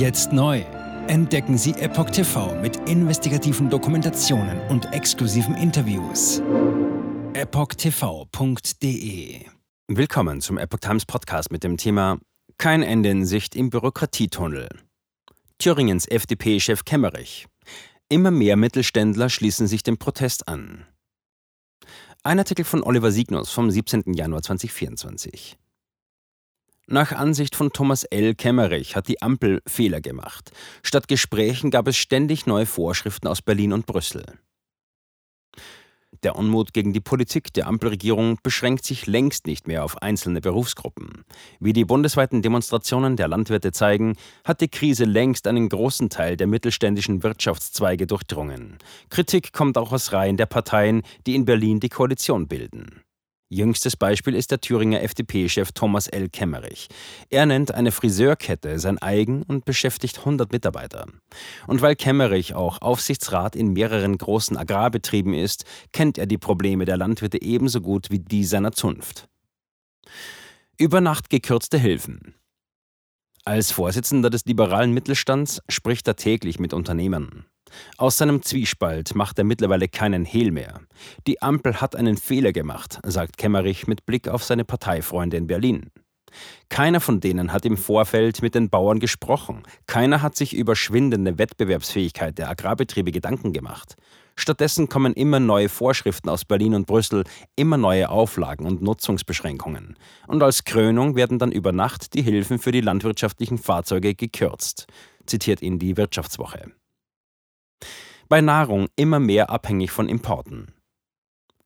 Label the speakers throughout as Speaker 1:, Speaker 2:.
Speaker 1: Jetzt neu. Entdecken Sie Epoch TV mit investigativen Dokumentationen und exklusiven Interviews. EpochTV.de
Speaker 2: Willkommen zum Epoch Times Podcast mit dem Thema Kein Ende in Sicht im Bürokratietunnel. Thüringens FDP-Chef Kemmerich. Immer mehr Mittelständler schließen sich dem Protest an. Ein Artikel von Oliver Signus vom 17. Januar 2024. Nach Ansicht von Thomas L. Kemmerich hat die Ampel Fehler gemacht. Statt Gesprächen gab es ständig neue Vorschriften aus Berlin und Brüssel. Der Unmut gegen die Politik der Ampelregierung beschränkt sich längst nicht mehr auf einzelne Berufsgruppen. Wie die bundesweiten Demonstrationen der Landwirte zeigen, hat die Krise längst einen großen Teil der mittelständischen Wirtschaftszweige durchdrungen. Kritik kommt auch aus Reihen der Parteien, die in Berlin die Koalition bilden. Jüngstes Beispiel ist der Thüringer FDP-Chef Thomas L. Kemmerich. Er nennt eine Friseurkette sein eigen und beschäftigt 100 Mitarbeiter. Und weil Kemmerich auch Aufsichtsrat in mehreren großen Agrarbetrieben ist, kennt er die Probleme der Landwirte ebenso gut wie die seiner Zunft. Über Nacht gekürzte Hilfen. Als Vorsitzender des liberalen Mittelstands spricht er täglich mit Unternehmern. Aus seinem Zwiespalt macht er mittlerweile keinen Hehl mehr. Die Ampel hat einen Fehler gemacht, sagt Kemmerich mit Blick auf seine Parteifreunde in Berlin. Keiner von denen hat im Vorfeld mit den Bauern gesprochen. Keiner hat sich über schwindende Wettbewerbsfähigkeit der Agrarbetriebe Gedanken gemacht. Stattdessen kommen immer neue Vorschriften aus Berlin und Brüssel, immer neue Auflagen und Nutzungsbeschränkungen. Und als Krönung werden dann über Nacht die Hilfen für die landwirtschaftlichen Fahrzeuge gekürzt, zitiert ihn die Wirtschaftswoche bei Nahrung immer mehr abhängig von Importen.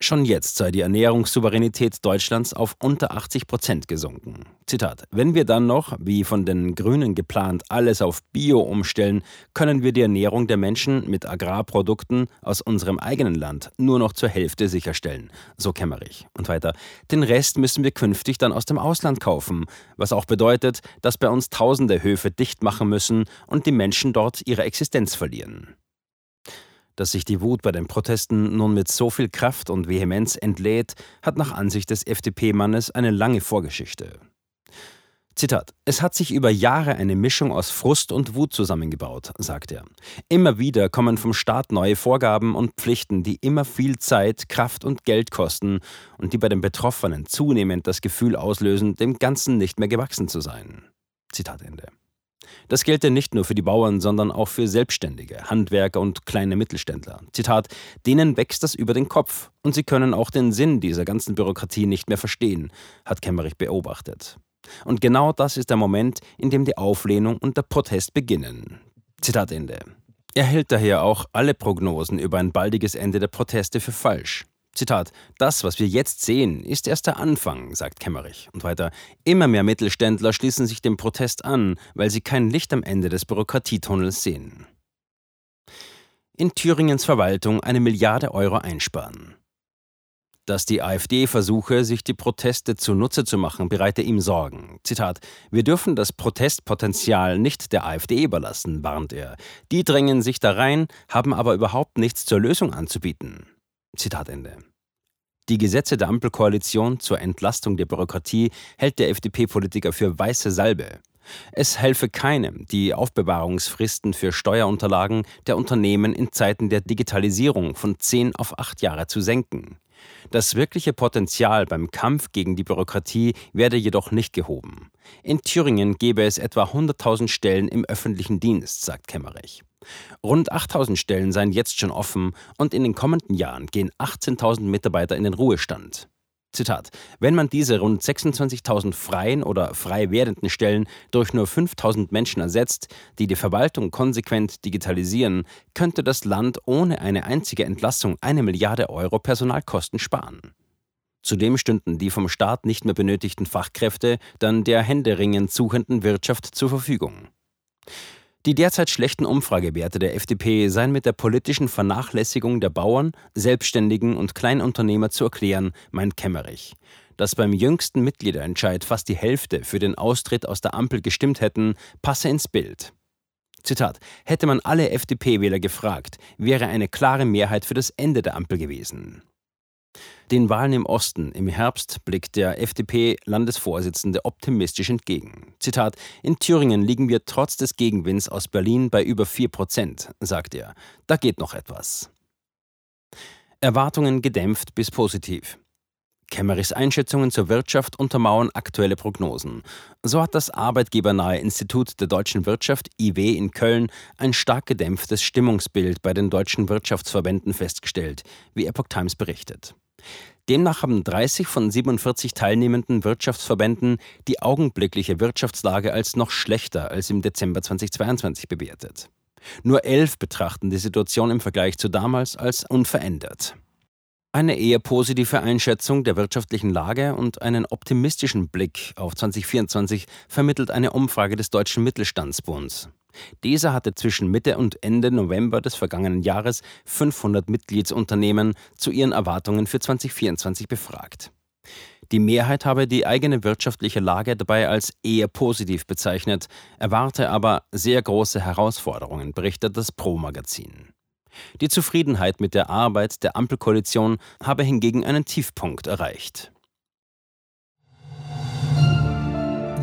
Speaker 2: Schon jetzt sei die Ernährungssouveränität Deutschlands auf unter 80 Prozent gesunken. Zitat: Wenn wir dann noch, wie von den Grünen geplant, alles auf Bio umstellen, können wir die Ernährung der Menschen mit Agrarprodukten aus unserem eigenen Land nur noch zur Hälfte sicherstellen. So Kämmerich. Und weiter: Den Rest müssen wir künftig dann aus dem Ausland kaufen, was auch bedeutet, dass bei uns tausende Höfe dicht machen müssen und die Menschen dort ihre Existenz verlieren. Dass sich die Wut bei den Protesten nun mit so viel Kraft und Vehemenz entlädt, hat nach Ansicht des FDP-Mannes eine lange Vorgeschichte. Zitat: Es hat sich über Jahre eine Mischung aus Frust und Wut zusammengebaut, sagt er. Immer wieder kommen vom Staat neue Vorgaben und Pflichten, die immer viel Zeit, Kraft und Geld kosten und die bei den Betroffenen zunehmend das Gefühl auslösen, dem Ganzen nicht mehr gewachsen zu sein. Zitat Ende. Das gelte nicht nur für die Bauern, sondern auch für Selbstständige, Handwerker und kleine Mittelständler. Zitat, denen wächst das über den Kopf und sie können auch den Sinn dieser ganzen Bürokratie nicht mehr verstehen, hat Kemmerich beobachtet. Und genau das ist der Moment, in dem die Auflehnung und der Protest beginnen. Zitat Ende. Er hält daher auch alle Prognosen über ein baldiges Ende der Proteste für falsch. Zitat, das, was wir jetzt sehen, ist erst der Anfang, sagt Kemmerich. Und weiter, immer mehr Mittelständler schließen sich dem Protest an, weil sie kein Licht am Ende des Bürokratietunnels sehen. In Thüringens Verwaltung eine Milliarde Euro einsparen. Dass die AfD versuche, sich die Proteste zunutze zu machen, bereite ihm Sorgen. Zitat: Wir dürfen das Protestpotenzial nicht der AfD überlassen, warnt er. Die drängen sich da rein, haben aber überhaupt nichts zur Lösung anzubieten. Zitat Ende. Die Gesetze der Ampelkoalition zur Entlastung der Bürokratie hält der FDP-Politiker für weiße Salbe. Es helfe keinem, die Aufbewahrungsfristen für Steuerunterlagen der Unternehmen in Zeiten der Digitalisierung von zehn auf acht Jahre zu senken. Das wirkliche Potenzial beim Kampf gegen die Bürokratie werde jedoch nicht gehoben. In Thüringen gäbe es etwa 100.000 Stellen im öffentlichen Dienst, sagt Kemmerich. Rund 8000 Stellen seien jetzt schon offen und in den kommenden Jahren gehen 18.000 Mitarbeiter in den Ruhestand. Zitat: Wenn man diese rund 26.000 freien oder frei werdenden Stellen durch nur 5.000 Menschen ersetzt, die die Verwaltung konsequent digitalisieren, könnte das Land ohne eine einzige Entlassung eine Milliarde Euro Personalkosten sparen. Zudem stünden die vom Staat nicht mehr benötigten Fachkräfte dann der händeringend suchenden Wirtschaft zur Verfügung. Die derzeit schlechten Umfragewerte der FDP seien mit der politischen Vernachlässigung der Bauern, Selbstständigen und Kleinunternehmer zu erklären, meint Kemmerich. Dass beim jüngsten Mitgliederentscheid fast die Hälfte für den Austritt aus der Ampel gestimmt hätten, passe ins Bild. Zitat: Hätte man alle FDP-Wähler gefragt, wäre eine klare Mehrheit für das Ende der Ampel gewesen. Den Wahlen im Osten im Herbst blickt der FDP-Landesvorsitzende optimistisch entgegen. Zitat: In Thüringen liegen wir trotz des Gegenwinds aus Berlin bei über 4 Prozent, sagt er. Da geht noch etwas. Erwartungen gedämpft bis positiv. Kemmerichs Einschätzungen zur Wirtschaft untermauern aktuelle Prognosen. So hat das arbeitgebernahe Institut der deutschen Wirtschaft IW in Köln ein stark gedämpftes Stimmungsbild bei den deutschen Wirtschaftsverbänden festgestellt, wie Epoch Times berichtet. Demnach haben 30 von 47 teilnehmenden Wirtschaftsverbänden die augenblickliche Wirtschaftslage als noch schlechter als im Dezember 2022 bewertet. Nur elf betrachten die Situation im Vergleich zu damals als unverändert. Eine eher positive Einschätzung der wirtschaftlichen Lage und einen optimistischen Blick auf 2024 vermittelt eine Umfrage des Deutschen Mittelstandsbunds. Dieser hatte zwischen Mitte und Ende November des vergangenen Jahres 500 Mitgliedsunternehmen zu ihren Erwartungen für 2024 befragt. Die Mehrheit habe die eigene wirtschaftliche Lage dabei als eher positiv bezeichnet, erwarte aber sehr große Herausforderungen, berichtet das Pro-Magazin. Die Zufriedenheit mit der Arbeit der Ampelkoalition habe hingegen einen Tiefpunkt erreicht.